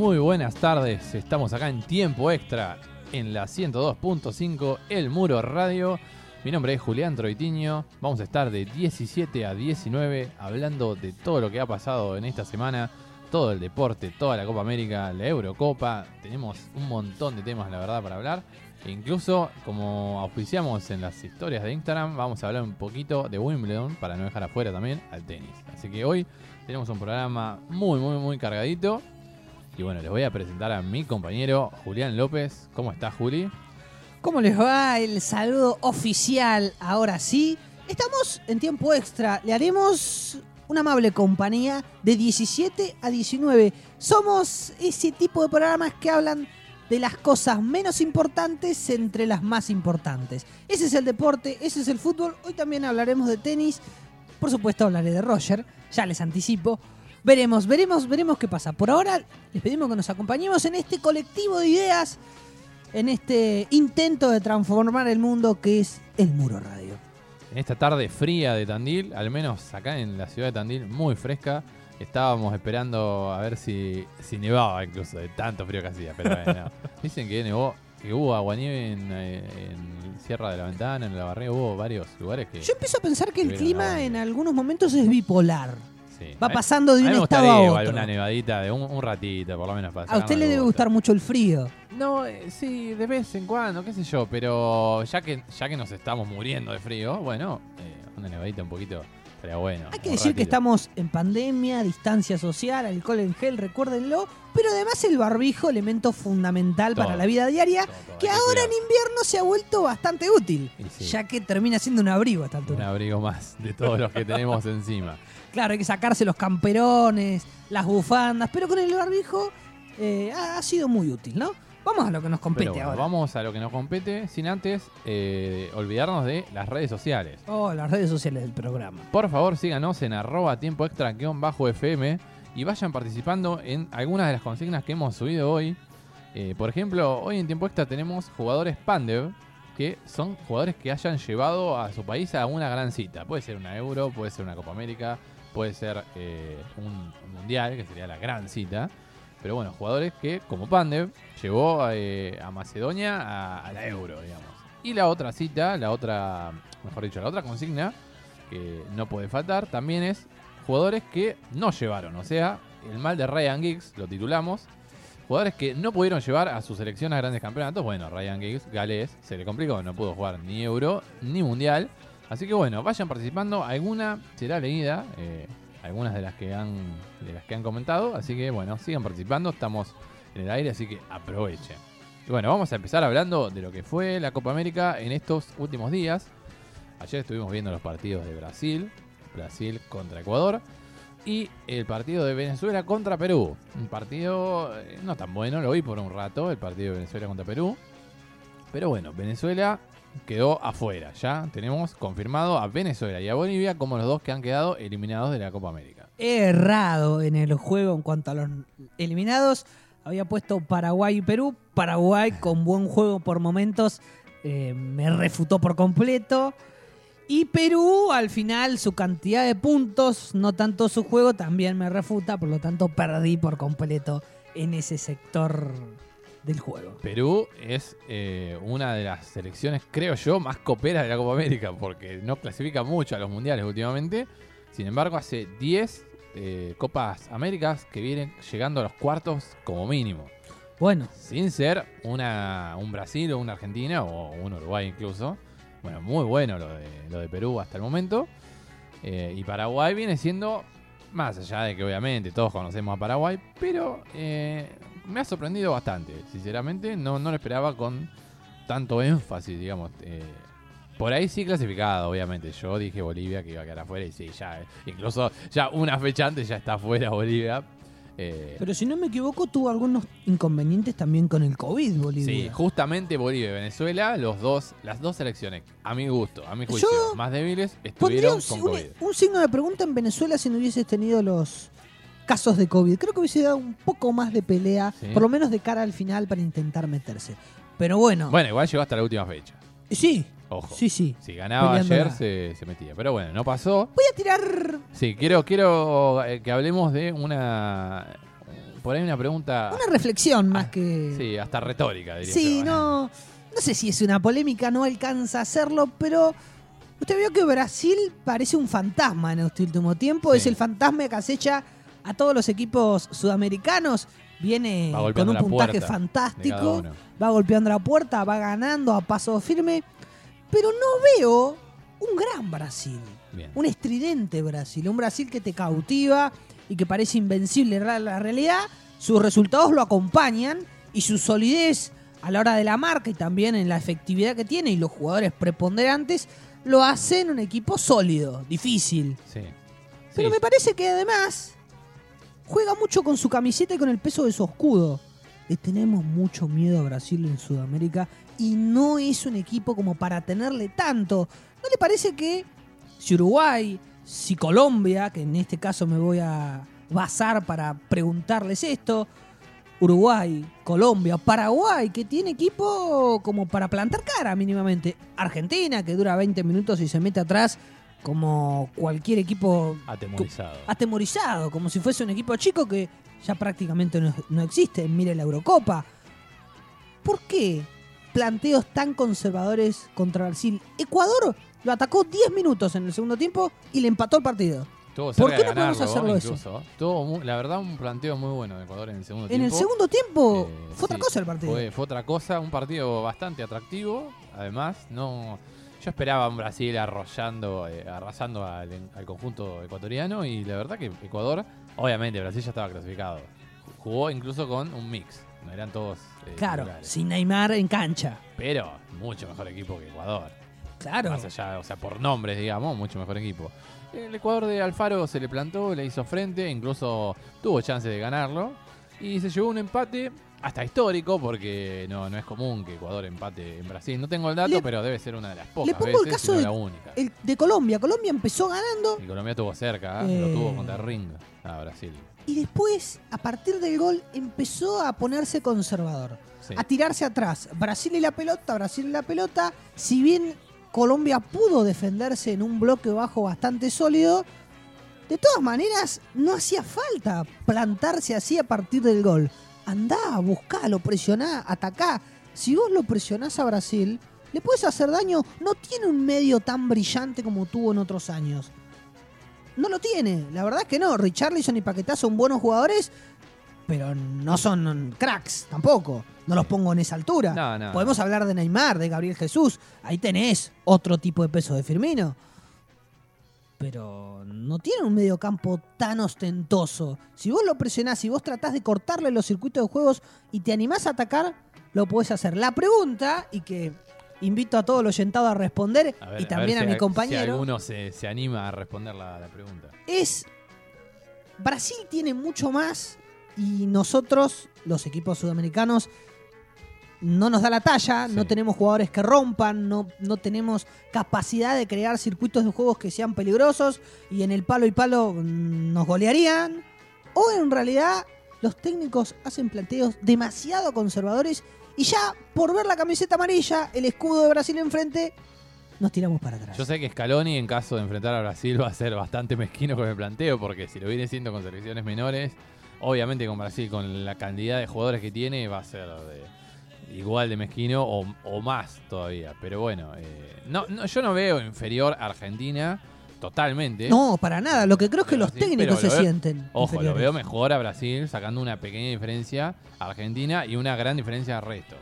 Muy buenas tardes, estamos acá en tiempo extra en la 102.5 El Muro Radio. Mi nombre es Julián Troitiño, vamos a estar de 17 a 19 hablando de todo lo que ha pasado en esta semana, todo el deporte, toda la Copa América, la Eurocopa, tenemos un montón de temas la verdad para hablar. E incluso, como auspiciamos en las historias de Instagram, vamos a hablar un poquito de Wimbledon para no dejar afuera también al tenis. Así que hoy tenemos un programa muy, muy, muy cargadito. Y bueno, les voy a presentar a mi compañero Julián López. ¿Cómo estás, Juli? ¿Cómo les va? El saludo oficial. Ahora sí, estamos en tiempo extra. Le haremos una amable compañía de 17 a 19. Somos ese tipo de programas que hablan de las cosas menos importantes entre las más importantes. Ese es el deporte, ese es el fútbol. Hoy también hablaremos de tenis. Por supuesto hablaré de Roger, ya les anticipo. Veremos, veremos, veremos qué pasa. Por ahora les pedimos que nos acompañemos en este colectivo de ideas, en este intento de transformar el mundo que es el Muro Radio. En esta tarde fría de Tandil, al menos acá en la ciudad de Tandil, muy fresca. Estábamos esperando a ver si, si nevaba incluso, de tanto frío que hacía. Pero bueno, dicen que nevó, que hubo aguanieve en, eh, en Sierra de la Ventana, en la Barriga, hubo varios lugares que... Yo empiezo a pensar que el clima en algunos momentos es bipolar. Sí. Va pasando de a un me estado a otro. una nevadita de un, un ratito, por lo menos para A usted le debe gustar mucho el frío. No, eh, sí, de vez en cuando, qué sé yo, pero ya que ya que nos estamos muriendo de frío, bueno, eh, una nevadita un poquito estaría bueno. Hay que decir que estamos en pandemia, distancia social, alcohol en gel, recuérdenlo. Pero además el barbijo, elemento fundamental Todo. para la vida diaria, Todo, todo, que ahora en invierno se ha vuelto bastante útil, sí. ya que termina siendo un abrigo a esta Un altura. abrigo más de todos los que tenemos encima. Claro, hay que sacarse los camperones, las bufandas, pero con el barbijo eh, ha, ha sido muy útil, ¿no? Vamos a lo que nos compete bueno, ahora. vamos a lo que nos compete, sin antes eh, olvidarnos de las redes sociales. Oh, las redes sociales del programa. Por favor, síganos en arroba tiempo extra guion bajo FM y vayan participando en algunas de las consignas que hemos subido hoy. Eh, por ejemplo, hoy en tiempo extra tenemos jugadores Pandev, que son jugadores que hayan llevado a su país a una gran cita. Puede ser una Euro, puede ser una Copa América, puede ser eh, un Mundial, que sería la gran cita. Pero bueno, jugadores que, como Pandev, llevó eh, a Macedonia a, a la Euro, digamos. Y la otra cita, la otra, mejor dicho, la otra consigna, que no puede faltar, también es jugadores que no llevaron. O sea, el mal de Ryan Giggs, lo titulamos. Jugadores que no pudieron llevar a su selección a grandes campeonatos. Bueno, Ryan Giggs, galés, se le complicó, no pudo jugar ni Euro ni Mundial. Así que bueno, vayan participando. Alguna será leída, eh, algunas de las que han de las que han comentado. Así que bueno, sigan participando. Estamos en el aire, así que aprovechen. Y bueno, vamos a empezar hablando de lo que fue la Copa América en estos últimos días. Ayer estuvimos viendo los partidos de Brasil, Brasil contra Ecuador, y el partido de Venezuela contra Perú. Un partido eh, no tan bueno, lo vi por un rato, el partido de Venezuela contra Perú. Pero bueno, Venezuela quedó afuera. Ya tenemos confirmado a Venezuela y a Bolivia como los dos que han quedado eliminados de la Copa América. Errado en el juego en cuanto a los eliminados. Había puesto Paraguay y Perú. Paraguay con buen juego por momentos eh, me refutó por completo. Y Perú, al final, su cantidad de puntos, no tanto su juego, también me refuta. Por lo tanto, perdí por completo en ese sector del juego. Perú es eh, una de las selecciones, creo yo, más coperas de la Copa América, porque no clasifica mucho a los mundiales últimamente. Sin embargo, hace 10 eh, Copas Américas que vienen llegando a los cuartos como mínimo. Bueno, Sin ser una, un Brasil o una Argentina o un Uruguay incluso. Bueno, muy bueno lo de, lo de Perú hasta el momento. Eh, y Paraguay viene siendo, más allá de que obviamente todos conocemos a Paraguay, pero eh, me ha sorprendido bastante, sinceramente. No, no lo esperaba con tanto énfasis, digamos. eh, por ahí sí clasificado, obviamente. Yo dije Bolivia que iba a quedar afuera y sí, ya. incluso ya una fecha antes ya está afuera Bolivia. Eh, pero si no me equivoco, tuvo algunos inconvenientes también con el COVID, Bolivia. Sí, justamente Bolivia y Venezuela, los dos, las dos selecciones, a mi gusto, a mi juicio, Yo más débiles, estuvieron un, con un- COVID. un signo de pregunta en Venezuela si no hubieses tenido los casos de COVID. Creo que hubiese dado un poco más de pelea, Sí. por lo menos de cara al final, para intentar meterse. Pero bueno, Bueno, igual llegó hasta la última fecha. Sí, Ojo. sí, sí. Si ganaba Peleándola. ayer se, se metía. Pero bueno, no pasó. Voy a tirar Sí, quiero, quiero eh, que hablemos de una por ahí una pregunta. Una reflexión más Ah, que. Sí, hasta retórica, diría Sí, yo. no. No sé si es una polémica, no alcanza a hacerlo, pero. Usted vio que Brasil parece un fantasma en este último tiempo. Sí. Es el fantasma que acecha a todos los equipos sudamericanos. Viene con un puntaje puerta fantástico. Va golpeando la puerta, va ganando a paso firme. Pero no veo un gran Brasil. Bien. Un estridente Brasil. Un Brasil que te cautiva y que parece invencible en la- la realidad. Sus resultados lo acompañan y su solidez a la hora de la marca y también en la efectividad que tiene y los jugadores preponderantes lo hacen un equipo sólido, difícil. Sí. Pero Sí, me parece que además juega mucho con su camiseta y con el peso de su escudo. Tenemos mucho miedo a Brasil en Sudamérica y no es un equipo como para tenerle tanto. ¿No le parece que si Uruguay, si Colombia, que en este caso me voy a basar para preguntarles esto, Uruguay, Colombia, Paraguay, que tiene equipo como para plantar cara mínimamente. Argentina, que dura 20 minutos y se mete atrás como cualquier equipo Atemorizado. atemorizado, como si fuese un equipo chico que ya prácticamente no, no existe. Mire la Eurocopa. ¿Por qué planteos tan conservadores contra Brasil? Ecuador lo atacó 10 minutos en el segundo tiempo y le empató el partido. Estuvo ¿Por qué no podemos hacerlo eso? incluso. Mu- la verdad, un planteo muy bueno de Ecuador en el segundo En tiempo. el segundo tiempo Eh, fue otra cosa el partido. Fue, fue otra cosa, un partido bastante atractivo. Además, no yo esperaba a un Brasil arrollando, eh, arrasando al, al conjunto ecuatoriano y la verdad que Ecuador, obviamente Brasil ya estaba clasificado. Jugó incluso con un mix, no eran todos eh, claro, sin Neymar en cancha. pero mucho mejor equipo que Ecuador. Claro. Más allá, o sea, por nombres, digamos, mucho mejor equipo. El Ecuador de Alfaro se le plantó, le hizo frente, incluso tuvo chance de ganarlo. Y se llevó un empate hasta histórico, porque no, no es común que Ecuador empate en Brasil. No tengo el dato, Le- pero debe ser una de las pocas pongo el caso de- la única. El de Colombia. Colombia empezó ganando Y Colombia estuvo cerca, ¿eh? Eh. lo tuvo contra Ring a Brasil. y después, a partir del gol, empezó a ponerse conservador. Sí. a tirarse atrás. Brasil y la pelota, Brasil y la pelota. Si bien Colombia pudo defenderse en un bloque bajo bastante sólido, de todas maneras no hacía falta plantarse así a partir del gol. Andá, buscalo, presioná, atacá. Si vos lo presionás a Brasil, le puedes hacer daño. No tiene un medio tan brillante como tuvo en otros años. No lo tiene, la verdad es que no. Richarlison y Paquetá son buenos jugadores, pero no son cracks tampoco. No los pongo en esa altura. No, no. Podemos hablar de Neymar, de Gabriel Jesús. Ahí tenés otro tipo de peso de Firmino. Pero no tiene un mediocampo tan ostentoso. Si vos lo presionás, si vos tratás de cortarle los circuitos de juegos y te animás a atacar, lo podés hacer. La pregunta, y que invito a todo el oyentado a responder, A ver- y también a, ver si mi compañero, Si alguno se, se anima a responder la, la pregunta. es Brasil tiene mucho más y nosotros, los equipos sudamericanos, no nos da la talla, Sí. no tenemos jugadores que rompan, no, no tenemos capacidad de crear circuitos de juegos que sean peligrosos y en el palo y palo mm, nos golearían. O en realidad los técnicos hacen planteos demasiado conservadores y ya por ver la camiseta amarilla, el escudo de Brasil enfrente, nos tiramos para atrás. Yo sé que Scaloni, en caso de enfrentar a Brasil, va a ser bastante mezquino con el planteo, porque si lo viene siendo con selecciones menores, obviamente con Brasil, con la cantidad de jugadores que tiene, va a ser de- igual de mezquino o, o más todavía. Pero bueno, eh, no, no, yo no veo inferior a Argentina totalmente. No, para nada. Lo que creo es que los técnicos se veo- sienten. Ojo, lo veo mejor a Brasil, sacando una pequeña diferencia a Argentina y una gran diferencia al resto.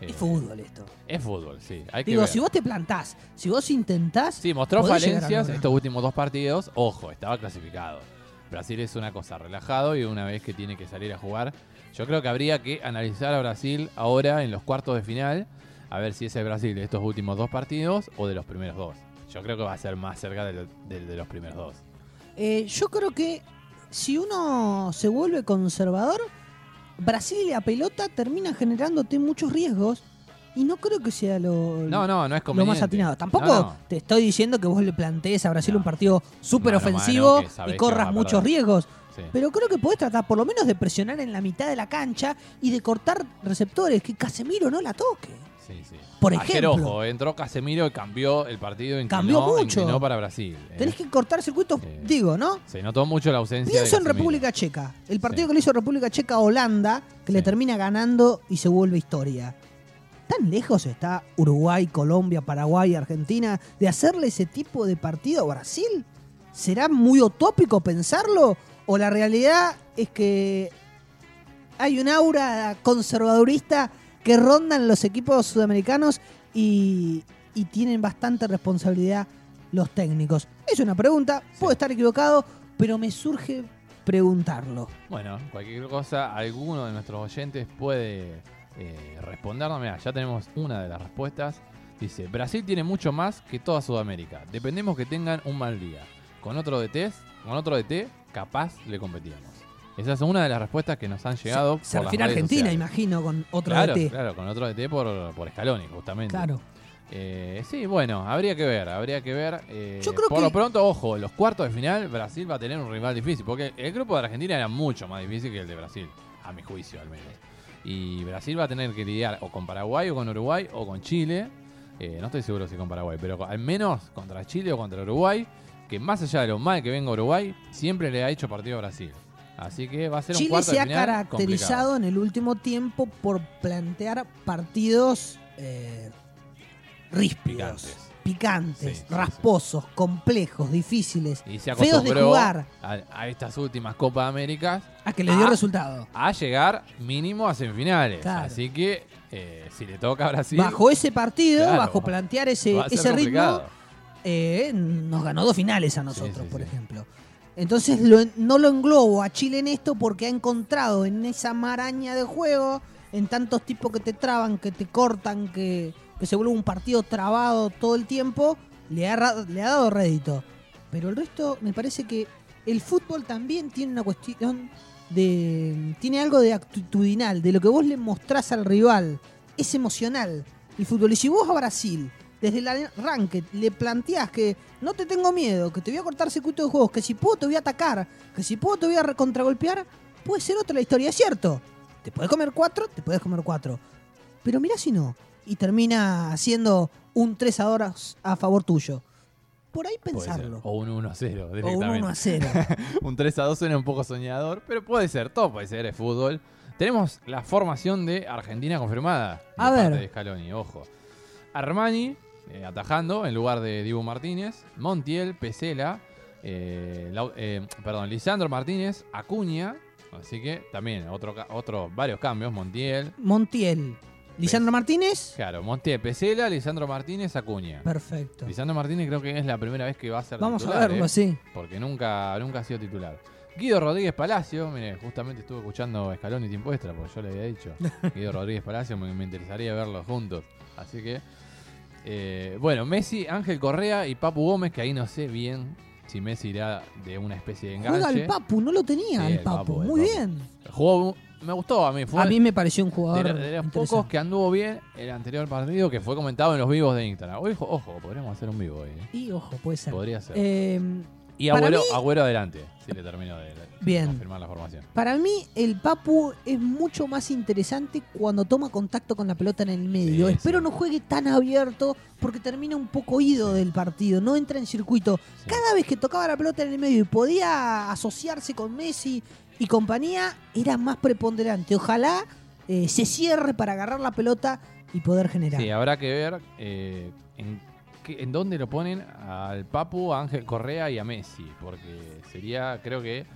Eh, Es fútbol esto. Es fútbol, sí. Hay que Digo, ver. si vos te plantás, si vos intentás. Sí, mostró falencias estos últimos dos partidos. Ojo, estaba clasificado. Brasil es una cosa relajado y una vez que tiene que salir a jugar, yo creo que habría que analizar a Brasil ahora en los cuartos de final, a ver si es el Brasil de estos últimos dos partidos o de los primeros dos. Yo creo que va a ser más cerca del de los primeros dos. Eh, yo creo que si uno se vuelve conservador, Brasil y la pelota termina generándote muchos riesgos. Y no creo que sea lo, No, no, no es lo conveniente. más atinado. Tampoco No, te estoy diciendo que vos le plantees a Brasil un partido súper mano, ofensivo y corras muchos riesgos. Sí. Pero creo que podés tratar por lo menos de presionar en la mitad de la cancha y de cortar receptores, que Casemiro no la toque. sí, sí. Por Ayer, ejemplo. ojo, entró Casemiro y cambió el partido. Inclinó, Cambió mucho. para Brasil. eh. Tenés que cortar circuitos, Eh, digo, ¿no? Se notó mucho la ausencia Pienso en. República Checa. El partido Sí. que le hizo República Checa a Holanda, que le termina ganando y se vuelve historia. ¿Tan lejos está Uruguay, Colombia, Paraguay, Argentina de hacerle ese tipo de partido a Brasil? ¿Será muy utópico pensarlo? ¿O la realidad es que hay un aura conservadurista que rondan los equipos sudamericanos y, y tienen bastante responsabilidad los técnicos? Es una pregunta, puedo estar equivocado, pero me surge preguntarlo. Bueno, cualquier cosa, alguno de nuestros oyentes puede eh, respondernos. Mira, ya tenemos una de las respuestas. Dice, Brasil tiene mucho más que toda Sudamérica. Dependemos que tengan un mal día. Con otro DT, con otro DT, capaz le competíamos. Esa es una de las respuestas que nos han llegado. Se por refiere a Argentina, sociales. imagino, con otro claro, DT. Claro, con otro DT por, por Scaloni, justamente. Claro. Eh, sí, bueno, habría que ver, habría que ver. eh, Yo creo por que- lo pronto, ojo, los cuartos de final, Brasil va a tener un rival difícil, porque el grupo de Argentina era mucho más difícil que el de Brasil, a mi juicio al menos. Y Brasil va a tener que lidiar o con Paraguay o con Uruguay o con Chile. Eh, no estoy seguro si con Paraguay, pero al menos contra Chile o contra Uruguay, que más allá de lo mal que venga Uruguay, siempre le ha hecho partido a Brasil. Así que va a ser un Chile cuarto se de ha final caracterizado complicado. en el último tiempo por plantear partidos eh, ríspidos, Picantes. picantes, Sí, sí, rasposos, complejos, difíciles, Y se feos de jugar, a, a estas últimas Copas Américas a que le dio resultado. a llegar mínimo a semifinales. Claro. Así que eh, si le toca a Brasil, Bajo ese partido, Claro. bajo plantear ese, ese ritmo. Eh, nos ganó dos finales a nosotros, Sí, sí, por sí. ejemplo. Entonces lo- no lo englobo a Chile en esto porque ha encontrado en esa maraña de juego, en tantos tipos que te traban, que te cortan, que, que se vuelve un partido trabado todo el tiempo, le ha, le ha dado rédito. Pero el resto me parece que el fútbol también tiene una cuestión de... tiene algo de actitudinal, de lo que vos le mostrás al rival. Es emocional el fútbol. Y si vos a Brasil, desde el arranque, le planteás que no te tengo miedo, que te voy a cortar circuito de juegos, que si puedo te voy a atacar, que si puedo te voy a contragolpear, puede ser otra la historia, es cierto. Te puedes comer cuatro, te puedes comer cuatro. Pero mirá si no. Y termina haciendo un 3 a 2 a favor tuyo. Por ahí pensarlo. O un 1 a 0 O un directamente. 1 a 0. un 3 a 2 suena un poco soñador, pero puede ser, todo puede ser, es fútbol. Tenemos la formación de Argentina confirmada. de A parte ver. de Scaloni, ojo. Armani eh, atajando en lugar de Dibu Martínez. Montiel, Pesela. eh, Lau- eh, perdón, Lisandro Martínez, Acuña. Así que también otro, ca- otro, varios cambios. Montiel. Montiel. Lisandro Martínez. Claro, Montiel, Pesela, Lisandro Martínez, Acuña. Perfecto. Lisandro Martínez creo que es la primera vez que va a ser Vamos a titular, verlo, ¿eh? sí. porque nunca, nunca ha sido titular. Guido Rodríguez Palacio, mire, justamente estuve escuchando Escalón y Tiempo Extra, porque yo le había dicho. Guido Rodríguez Palacio, me, me interesaría verlos juntos. Así que, eh, bueno, Messi, Ángel Correa y Papu Gómez, que ahí no sé bien si Messi irá de una especie de enganche. Juega al Papu, no lo tenía Sí, el el Papu. El Muy Papu. bien. Jugó, me gustó a mí, fue A mí me pareció un de, jugador. de los pocos interesante. que anduvo bien el anterior partido, que fue comentado en los vivos de Instagram. Ojo, ojo podríamos hacer un vivo hoy. ¿eh? Y ojo, puede ser. Podría ser. Eh, y para Agüero, mí- Agüero adelante, si le termino de, de Bien. confirmar la formación. Para mí, el Papu es mucho más interesante cuando toma contacto con la pelota en el medio. Sí, Espero sí. no juegue tan abierto porque termina un poco ido del partido, no entra en circuito. Sí. Cada vez que tocaba la pelota en el medio y podía asociarse con Messi y compañía, era más preponderante. Ojalá eh, se cierre para agarrar la pelota y poder generar. Sí, habrá que ver eh, en, en dónde lo ponen al Papu, a Ángel Correa y a Messi, porque sería, creo que,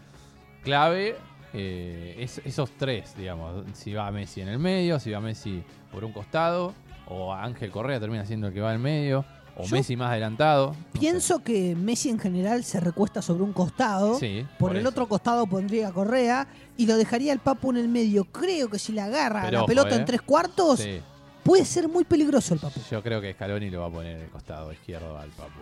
clave eh, es- esos tres, digamos. Si va Messi en el medio, si va Messi por un costado, o Ángel Correa termina siendo el que va en medio, o Yo Messi más adelantado. no Pienso que Messi en general se recuesta sobre un costado. Sí, Por, el otro costado pondría a Correa y lo dejaría el Papu en el medio. Creo que si le agarra Pero la ojo, pelota eh. en tres cuartos, Sí, puede ser muy peligroso el Papu. yo creo que Scaloni lo va a poner en el costado izquierdo al Papu.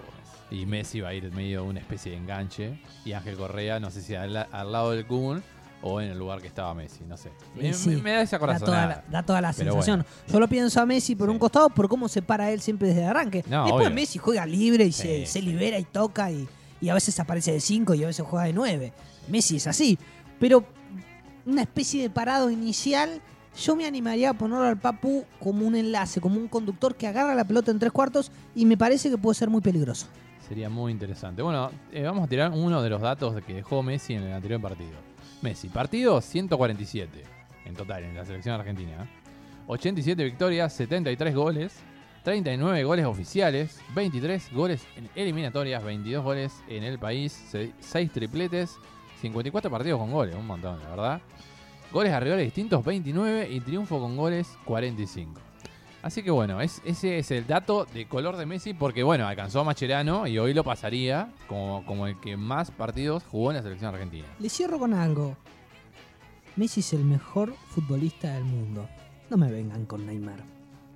Y Messi va a ir en medio de una especie de enganche. Y Ángel Correa, no sé si al, al lado del Kun o en el lugar que estaba Messi, no sé. Me, sí, da esa Da toda, la, corazonada. da toda la sensación. Yo lo pienso a Messi por Sí. un costado por cómo se para él siempre desde el arranque. No, Después obvio. Messi juega libre y Sí, se, libera y toca y, y a veces aparece de 5 y a veces juega de 9. Messi es así. Pero una especie de parado inicial yo me animaría a ponerlo al Papu como un enlace, como un conductor que agarra la pelota en tres cuartos y me parece que puede ser muy peligroso. Sería muy interesante. Bueno, eh, vamos a tirar uno de los datos que dejó Messi en el anterior partido. Messi, partido 147 en total en la selección argentina. 87 victorias, 73 goles, 39 goles oficiales, 23 goles en eliminatorias, 22 goles en el país, 6 tripletes, 54 partidos con goles, un montón, la verdad. Goles a rivales distintos, 29 y triunfo con goles, 45. Así que bueno, ese es el dato de color de Messi porque bueno, alcanzó a Macherano y hoy lo pasaría como, como el que más partidos jugó en la selección argentina. Le cierro con algo. Messi es el mejor futbolista del mundo. No me vengan con Neymar.